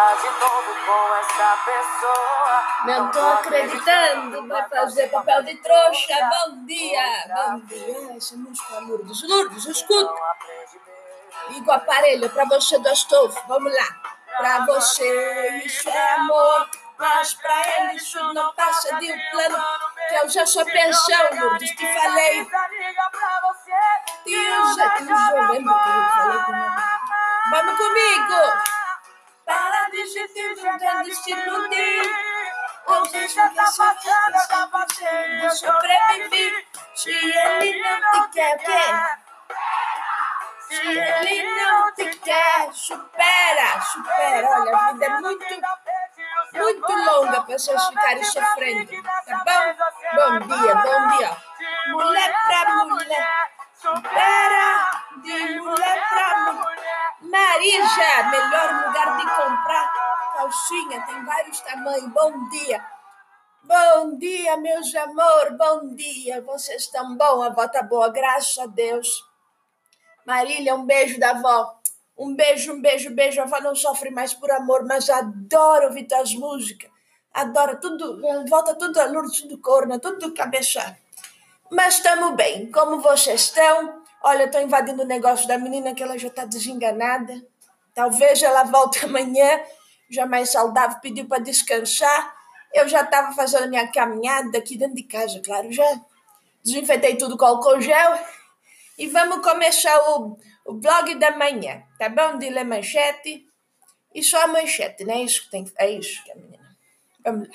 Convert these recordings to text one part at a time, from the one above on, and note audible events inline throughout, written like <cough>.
ficar de novo com essa pessoa. Não tô acreditando, vai fazer papel de trouxa. Bom dia, bom dia. Essa música é Lourdes. Lourdes, escuta. Liga o aparelho pra você do estofo. Vamos lá. Pra você isso é amor. Mas pra ele isso não passa de um plano. Que eu já sou pensão, Lourdes. Te falei. Deus, Deus, lembra que eu falei com meu Vamos comigo! Para de tentando se iludir. Hoje já que essa casa fazendo sobreviver. Se ele não te quer, quê? Se ele não te quer, supera, supera. Olha, a vida é muito, muito longa para vocês ficarem sofrendo. Tá bom? Bom dia, bom dia. Mulher pra mulher, supera de mulher pra mulher. Marija, melhor lugar de comprar calcinha, tem vários tamanhos. Bom dia. Bom dia, meus amor, bom dia. Vocês estão bom? A avó tá boa, graças a Deus. Marília, um beijo da avó. Um beijo, um beijo, beijo. A avó não sofre mais por amor, mas adoro ouvir tuas músicas. Adoro tudo, volta tudo a Lourdes, tudo corna, tudo cabeça. Mas estamos bem. Como vocês estão? Olha, estou invadindo o negócio da menina que ela já está desenganada. Talvez ela volte <laughs> amanhã, já mais saudável, pediu para descansar. Eu já estava fazendo minha caminhada aqui dentro de casa, claro, já desinfetei tudo com álcool gel. E vamos começar o, o blog da manhã, tá bom? De ler manchete. E só a manchete, não é isso que tem É isso que a menina. Vamos lá.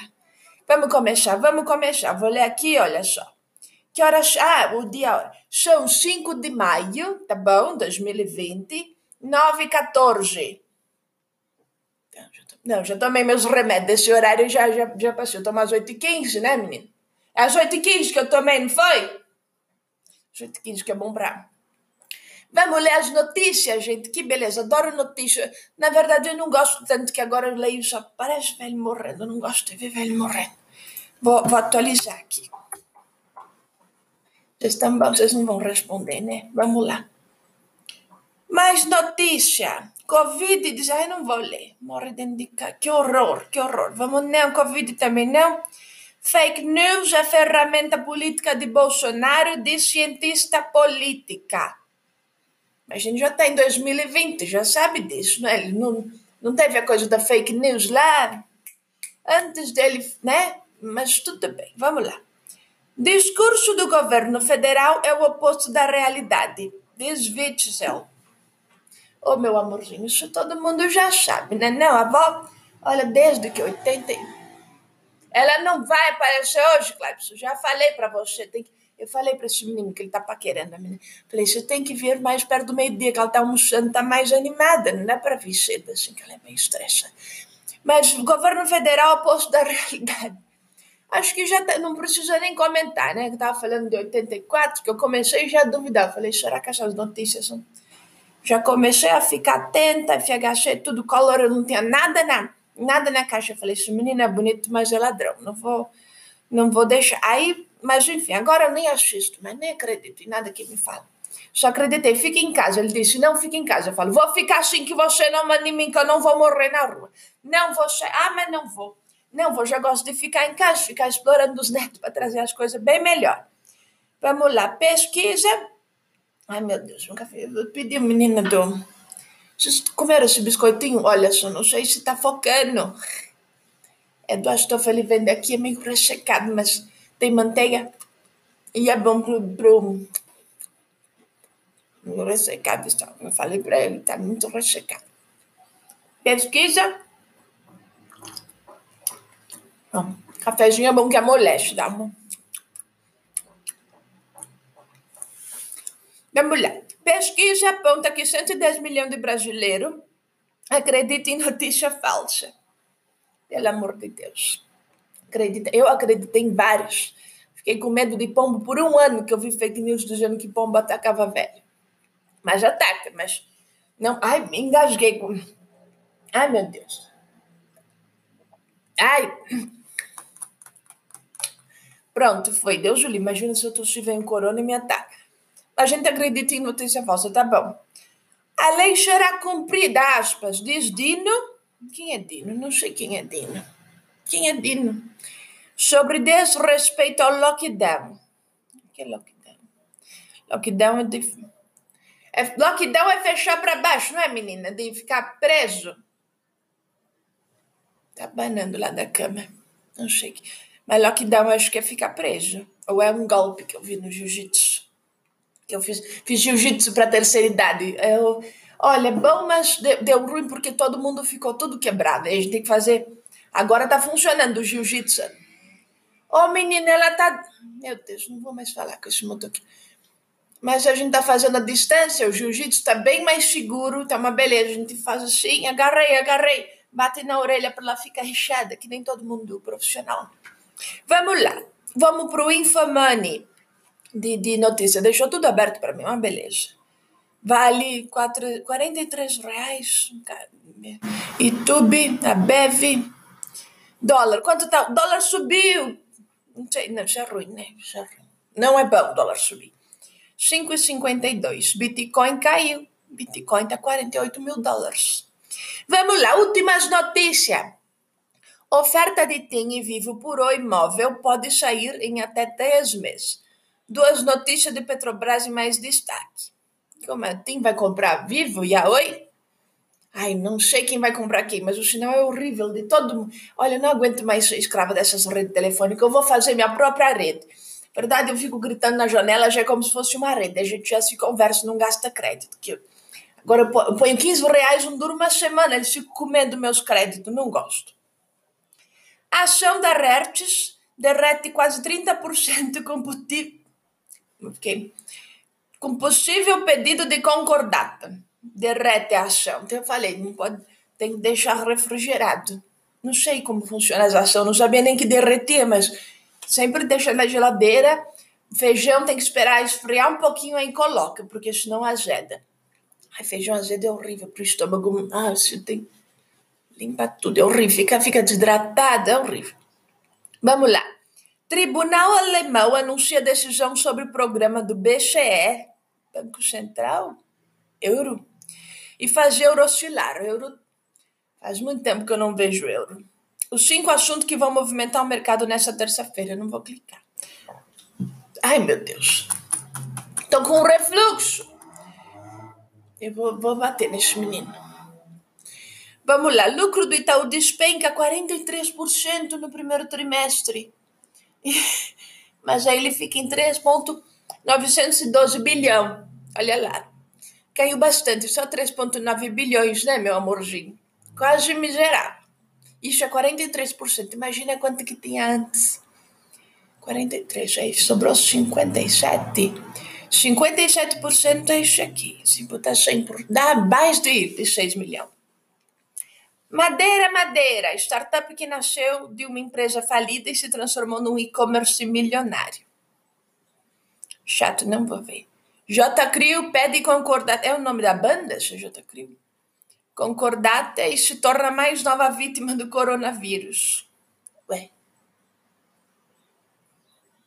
Vamos começar, vamos começar. Vou ler aqui, olha só. Que horas? Ah, o dia. São 5 de maio, tá bom? 2020, 9 e 14. Não, já tomei meus remédios. Esse horário já, já, já passou. Eu tomo às 8 e 15 né, menino? É às 8 e 15 que eu tomei, não foi? Às 8 e 15 que é bom pra. Vamos ler as notícias, gente. Que beleza, adoro notícias. Na verdade, eu não gosto tanto que agora eu leio só. Parece velho morrendo. Eu não gosto de ver velho morrendo. Vou, vou atualizar aqui. Estão, vocês não vão responder, né? Vamos lá. Mais notícia. Covid diz, ai, não vou ler. Morre de indicar. Que horror, que horror. Vamos, não, Covid também não. Fake news é ferramenta política de Bolsonaro, de cientista política. Mas a gente já está em 2020, já sabe disso, né? Ele não, não teve a coisa da fake news lá antes dele, né? Mas tudo bem, vamos lá. Discurso do governo federal é o oposto da realidade, diz Witzel. Ô, oh, meu amorzinho, isso todo mundo já sabe, né? Não, a avó, olha, desde que 80. Ela não vai aparecer hoje, Clebson. Já falei para você. Tem que... Eu falei para esse menino que ele tá paquerando a menina. Falei, você tem que vir mais perto do meio-dia, que ela tá almoçando, tá mais animada. Não é para vir cedo, assim, que ela é meio estressa. Mas o governo federal é o oposto da <laughs> realidade. Acho que já tá, não precisa nem comentar, né? Que estava falando de 84, que eu comecei já a duvidar. falei, será que essas notícias são. Já comecei a ficar atenta, FHC, tudo color, não tinha nada na, nada na caixa. Eu falei, esse menino é bonito, mas é ladrão. Não vou, não vou deixar. Aí, mas enfim, agora eu nem assisto, mas nem acredito em nada que me fala. Só acreditei, fique em casa. Ele disse, não, fique em casa. Eu falo, vou ficar assim que você não me anime, que eu não vou morrer na rua. Não, você. Ah, mas não vou. Não, vou, já gosto de ficar em casa, ficar explorando os netos para trazer as coisas bem melhor. Vamos lá, pesquisa. Ai, meu Deus, nunca fiz. Eu pedi menina do. Vocês comeram esse biscoitinho? Olha só, não sei se está focando. É do ele vende aqui, é meio ressecado, mas tem manteiga e é bom pro. pro ressecado está. Eu falei para ele, está muito ressecado. Pesquisa cafezinho é bom que amolece, dá uma. Vamos lá. Pesquisa aponta que 110 milhões de brasileiros acreditam em notícia falsa. Pelo amor de Deus. Acredita. Eu acreditei em vários. Fiquei com medo de pombo por um ano que eu vi fake news dizendo que pombo atacava velho. Mas ataca, mas não. Ai, me engasguei com. Ai, meu Deus. Ai, Pronto, foi. Deus Júlio, imagina se eu estiver em corona e me ataca. A gente acredita em notícia falsa, tá bom. A lei será cumprida, aspas, diz Dino Quem é Dino? Não sei quem é Dino. Quem é Dino? Sobre desrespeito ao lockdown. O que é lockdown? Lockdown é de... É, lockdown é fechar para baixo, não é, menina? De ficar preso. Tá banando lá da cama. Não sei. Mas lockdown acho que é ficar preso. Ou é um golpe que eu vi no jiu-jitsu. Que eu fiz, fiz jiu-jitsu para terceira idade. Eu, olha, bom, mas deu, ruim porque todo mundo ficou tudo quebrado. A gente tem que fazer. Agora tá funcionando o jiu-jitsu. Ô, oh, menina, ela tá. Meu Deus, não vou mais falar com esse motor aqui. Mas a gente tá fazendo a distância, o jiu-jitsu tá bem mais seguro, tá uma beleza. A gente faz assim, agarrei, agarrei, bate na orelha para ela ficar rechada, que nem todo mundo profissional. Vamos lá, vamos pro Infamani de, de notícia. Deixou tudo aberto para mim, uma beleza. Vale quatro, 43 reais. YouTube, a Bev. Dólar, quanto tá? O dólar subiu. Não sei, não, isso é ruim, né? Isso é ruim. Não é bom o dólar subir. 5,52. Bitcoin caiu. Bitcoin está 48 mil dólares. Vamos lá, últimas notícias. Oferta de TIM e Vivo por o imóvel pode sair em até 10 meses. Duas notícias de Petrobras e mais destaque. Como é? TIM vai comprar Vivo e a Oi? Ai, não sei quem vai comprar quem, mas o sinal é horrível de todo mundo. Olha, não aguento mais ser escrava dessas redes telefônicas. Eu vou fazer minha própria rede verdade, eu fico gritando na janela, já é como se fosse uma rede. A gente já se conversa, não gasta crédito. Que. Agora eu ponho 15 reais, não dura uma semana, eles ficam comendo meus créditos, não gosto. A ação da Hertz derrete quase 30% combustível. Okay. Com possível pedido de concordata. Derrete a ação. Então eu falei, não pode, tem que deixar refrigerado. Não sei como funciona essa ação, não sabia nem que derretia, mas Sempre deixa na geladeira. Feijão tem que esperar esfriar um pouquinho aí coloca, porque senão azeda. Ai, feijão azedo é horrível pro estômago. Ah, você tem. Limpa tudo, é horrível. Fica, fica desidratado, é horrível. Vamos lá. Tribunal alemão anuncia decisão sobre o programa do BCE, Banco Central, euro, e faz euro oscilar. Euro, faz muito tempo que eu não vejo euro os cinco assuntos que vão movimentar o mercado nessa terça-feira. Não vou clicar. Ai, meu Deus. Estou com um refluxo. Eu vou, vou bater nesse menino. Vamos lá. Lucro do Itaú despenca 43% no primeiro trimestre. <laughs> Mas aí ele fica em 3,912 bilhão. Olha lá. Caiu bastante. Só 3,9 bilhões, né, meu amorzinho? Quase miserável. Isso é 43%. Imagina quanto que tinha antes. 43, aí sobrou 57. 57% é isso aqui. Se botar 100 por... dá mais de, de 6 milhões. Madeira, Madeira, startup que nasceu de uma empresa falida e se transformou num e-commerce milionário. Chato, não vou ver. J. Crio pede concordar. É o nome da banda, J. Crio? concordata e se torna mais nova vítima do coronavírus. Ué.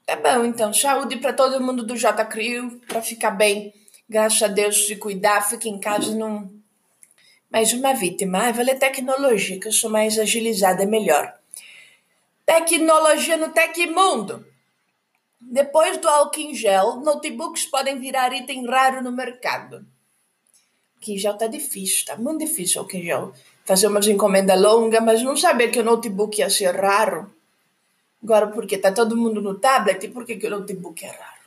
Tá bom, então. Saúde para todo mundo do J Crio, para ficar bem. Graças a Deus, se cuidar, fique em casa, não. Mais uma vítima. Ah, vale tecnologia, que eu sou mais agilizada, é melhor. Tecnologia no Tecmundo. Depois do álcool em gel, notebooks podem virar item raro no mercado que já está difícil, está muito difícil que já fazer umas encomendas longas, mas não saber que o notebook ia ser raro. Agora, porque está todo mundo no tablet, por que, que o notebook é raro?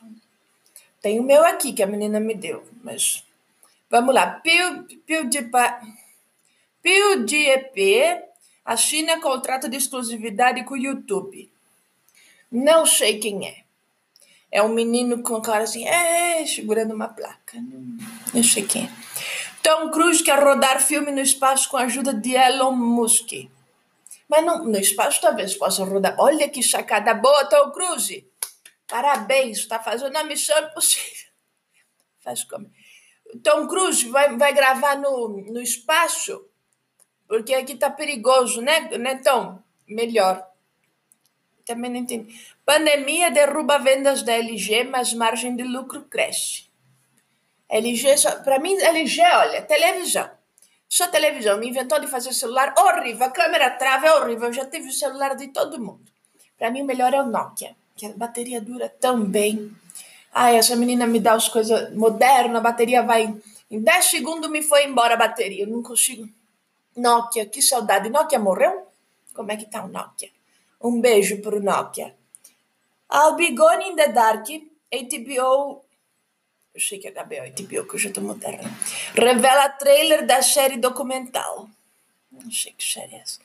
Tem o meu aqui, que a menina me deu, mas... Vamos lá. PewDiePie... PewDiePie assina contrato de exclusividade com o YouTube. Não sei quem é. É um menino com cara assim, é, segurando uma placa. Não sei quem é. Tom Cruise quer rodar filme no espaço com a ajuda de Elon Musk. Mas não, no espaço talvez possa rodar. Olha que sacada boa, Tom Cruise. Parabéns, está fazendo a missão impossível. <laughs> Faz como. Tom Cruise vai, vai gravar no, no espaço, porque aqui tá perigoso, né, né, Tom? Melhor. Também não entendi. Pandemia derruba vendas da LG, mas margem de lucro cresce. LG, para mim, LG, olha, televisão. Sua televisão me inventou de fazer celular horrível, a câmera trava é horrível, eu já tive o celular de todo mundo. Para mim, o melhor é o Nokia, que a bateria dura tão bem. Ai, essa menina me dá as coisas modernas, a bateria vai. Em 10 segundos me foi embora a bateria, eu não consigo. Nokia, que saudade. Nokia morreu? Como é que tá o Nokia? Um beijo pro Nokia. I'll be gone in the dark, HBO eu sei que é HBO HBO, que eu já estou moderna. Revela trailer da série documental. Não sei que série é essa.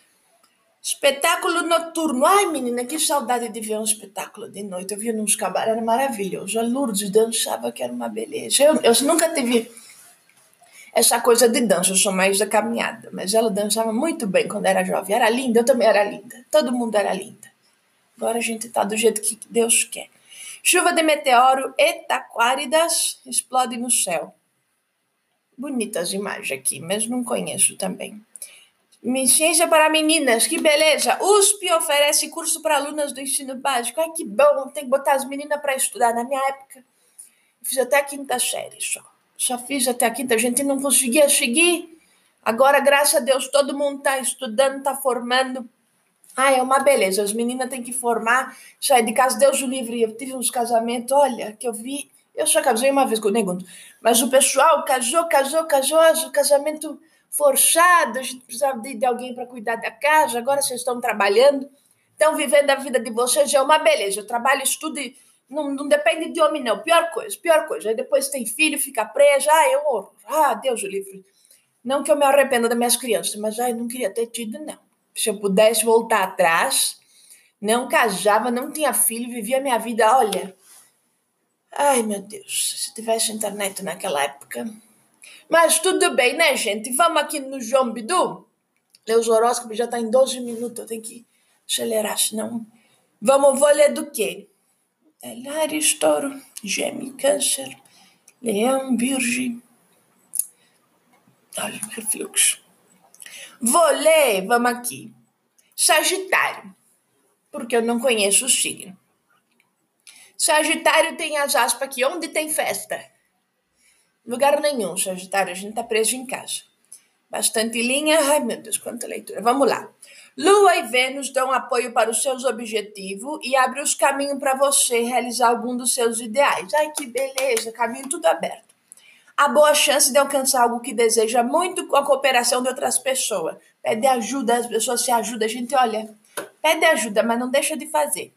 Espetáculo noturno. Ai, menina, que saudade de ver um espetáculo de noite. Eu vi nos cabaré, era maravilhoso. A Lourdes dançava, que era uma beleza. Eu, eu nunca tive essa coisa de dança, eu sou mais da caminhada. Mas ela dançava muito bem quando era jovem. Era linda, eu também era linda. Todo mundo era linda. Agora a gente tá do jeito que Deus quer. Chuva de meteoro e taquáridas explode no céu. Bonitas imagens aqui, mas não conheço também. Ciência para meninas, que beleza! USP oferece curso para alunas do ensino básico. Ai, que bom! Tem que botar as meninas para estudar. Na minha época, fiz até a quinta série só. Só fiz até a quinta. A gente não conseguia seguir. Agora, graças a Deus, todo mundo está estudando, está formando. Ah, é uma beleza. As meninas têm que formar, sair de casa, Deus o livre. Eu tive uns casamentos, olha, que eu vi. Eu só casei uma vez com o Negundo. Mas o pessoal casou, casou, casou, o casamento forçado, a gente precisava de, de alguém para cuidar da casa, agora vocês estão trabalhando, estão vivendo a vida de vocês, é uma beleza. Eu trabalho, estudo, e não, não depende de homem, não. Pior coisa, pior coisa. Aí depois tem filho, fica preso, ah, eu, ah, Deus o livre. Não que eu me arrependa das minhas crianças, mas ai, não queria ter tido, não se eu pudesse voltar atrás, não casava, não tinha filho, vivia a minha vida, olha. Ai, meu Deus, se tivesse internet naquela época. Mas tudo bem, né, gente? Vamos aqui no João Bidu. Os horóscopos já está em 12 minutos, eu tenho que acelerar, senão. Vamos, vou ler do quê? Ares, Touro, Gêmeo, Câncer, Leão, Virgem. Olha, refluxo. Vou ler, vamos aqui. Sagitário, porque eu não conheço o signo. Sagitário tem as aspas aqui, onde tem festa? Lugar nenhum, Sagitário, a gente tá preso em casa. Bastante linha, ai meu Deus, quanta leitura. Vamos lá. Lua e Vênus dão apoio para os seus objetivos e abrem os caminhos para você realizar algum dos seus ideais. Ai que beleza, caminho tudo aberto há boa chance de alcançar algo que deseja muito com a cooperação de outras pessoas. Pede ajuda, as pessoas se ajudam. A gente, olha, pede ajuda, mas não deixa de fazer.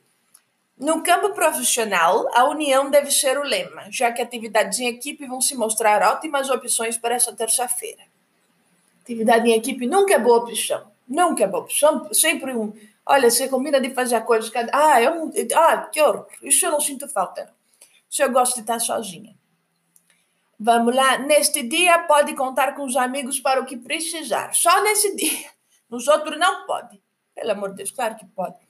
No campo profissional, a união deve ser o lema, já que atividades em equipe vão se mostrar ótimas opções para essa terça-feira. Atividade em equipe nunca é boa opção. Nunca é boa opção. Sempre um. Olha, você combina de fazer a coisa. Ah, eu, ah, que horror. Isso eu não sinto falta. Isso eu gosto de estar sozinha. Vamos lá. Neste dia pode contar com os amigos para o que precisar. Só nesse dia. Nos outros não pode. Pelo amor de Deus, claro que pode.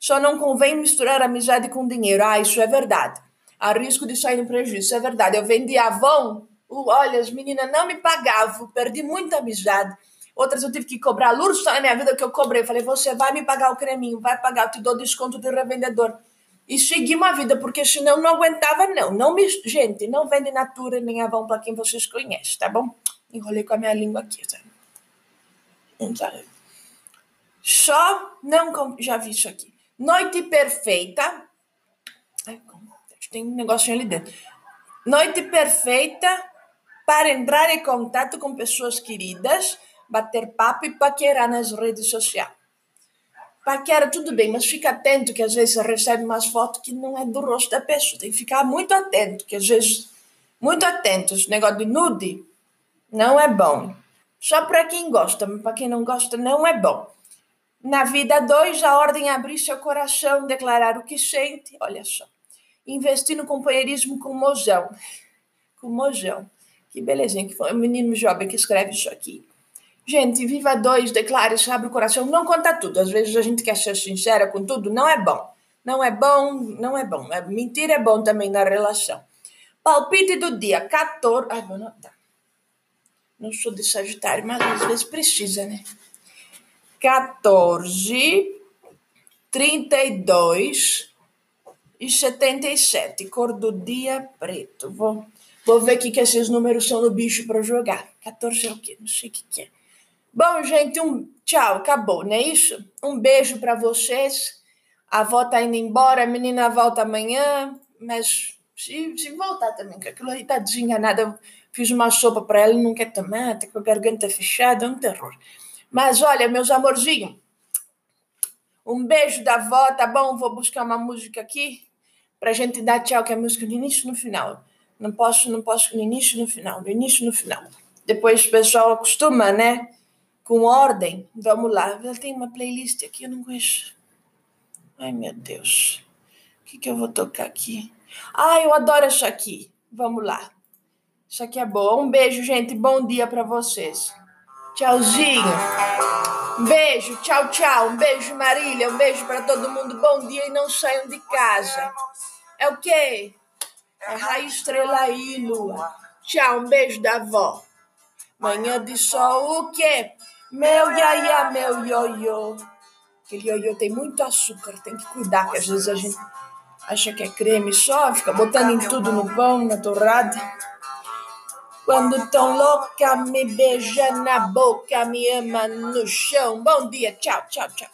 Só não convém misturar amizade com dinheiro. Ah, isso é verdade. Há risco de sair no prejuízo. Isso é verdade. Eu vendi Avon. Olha, as meninas não me pagavam. Perdi muita amizade. Outras eu tive que cobrar. Lurso na minha vida que eu cobrei. Falei, você vai me pagar o creminho, vai pagar, eu te dou desconto de revendedor e seguir uma vida, porque senão não aguentava, não. não me, gente, não vende Natura nem Avon para quem vocês conhecem, tá bom? Enrolei com a minha língua aqui, sabe? sabe? Só não. Já vi isso aqui. Noite perfeita. Tem um negocinho ali dentro. Noite perfeita para entrar em contato com pessoas queridas, bater papo e paquerar nas redes sociais. Paquera, tudo bem, mas fica atento que às vezes você recebe umas fotos que não é do rosto da pessoa. Tem que ficar muito atento, que às vezes. Muito atento. Esse negócio de nude não é bom. Só para quem gosta, mas para quem não gosta, não é bom. Na vida dois, a ordem é abrir seu coração, declarar o que sente. Olha só. Investir no companheirismo com mojão. Com mojão. Que belezinha. Que foi um menino jovem que escreve isso aqui. Gente, viva dois, declare, abre o coração, não conta tudo. Às vezes a gente quer ser sincera com tudo, não é bom. Não é bom, não é bom. É, mentir é bom também na relação. Palpite do dia 14. Ai, vou anotar. Não sou de Sagitário, mas às vezes precisa, né? 14, 32 e 77. Cor do dia preto. Vou, vou ver o que, esses números são no bicho para jogar. 14 é o quê? Não sei o que, que é. Bom, gente, um tchau, acabou, não é isso? Um beijo para vocês. A avó tá indo embora, a menina volta amanhã, mas se, se voltar também, que aquilo aí. Eu fiz uma sopa para ela, não quer tomar, tá com a garganta fechada, é um terror. Mas olha, meus amorzinhos, um beijo da avó, tá bom? Vou buscar uma música aqui pra gente dar tchau, que é a música no início e no final. Não posso, não posso no início e no final, no início e no final. Depois o pessoal acostuma, né? Com ordem. Vamos lá. Ela tem uma playlist aqui, eu não conheço. Ai, meu Deus. O que, que eu vou tocar aqui? Ah, eu adoro essa aqui. Vamos lá. Isso aqui é boa. Um beijo, gente. Bom dia para vocês. Tchauzinho. Um beijo, tchau, tchau. Um beijo, Marília. Um beijo para todo mundo. Bom dia e não saiam de casa. É o quê? É raio, estrela e lua. Tchau, um beijo da avó. Manhã de sol, o quê? Meu iaia, meu ioiô. Aquele ioiô tem muito açúcar, tem que cuidar, que às vezes a gente acha que é creme só, fica botando em tudo no pão, na torrada. Quando tão louca, me beija na boca, me ama no chão. Bom dia, tchau, tchau, tchau.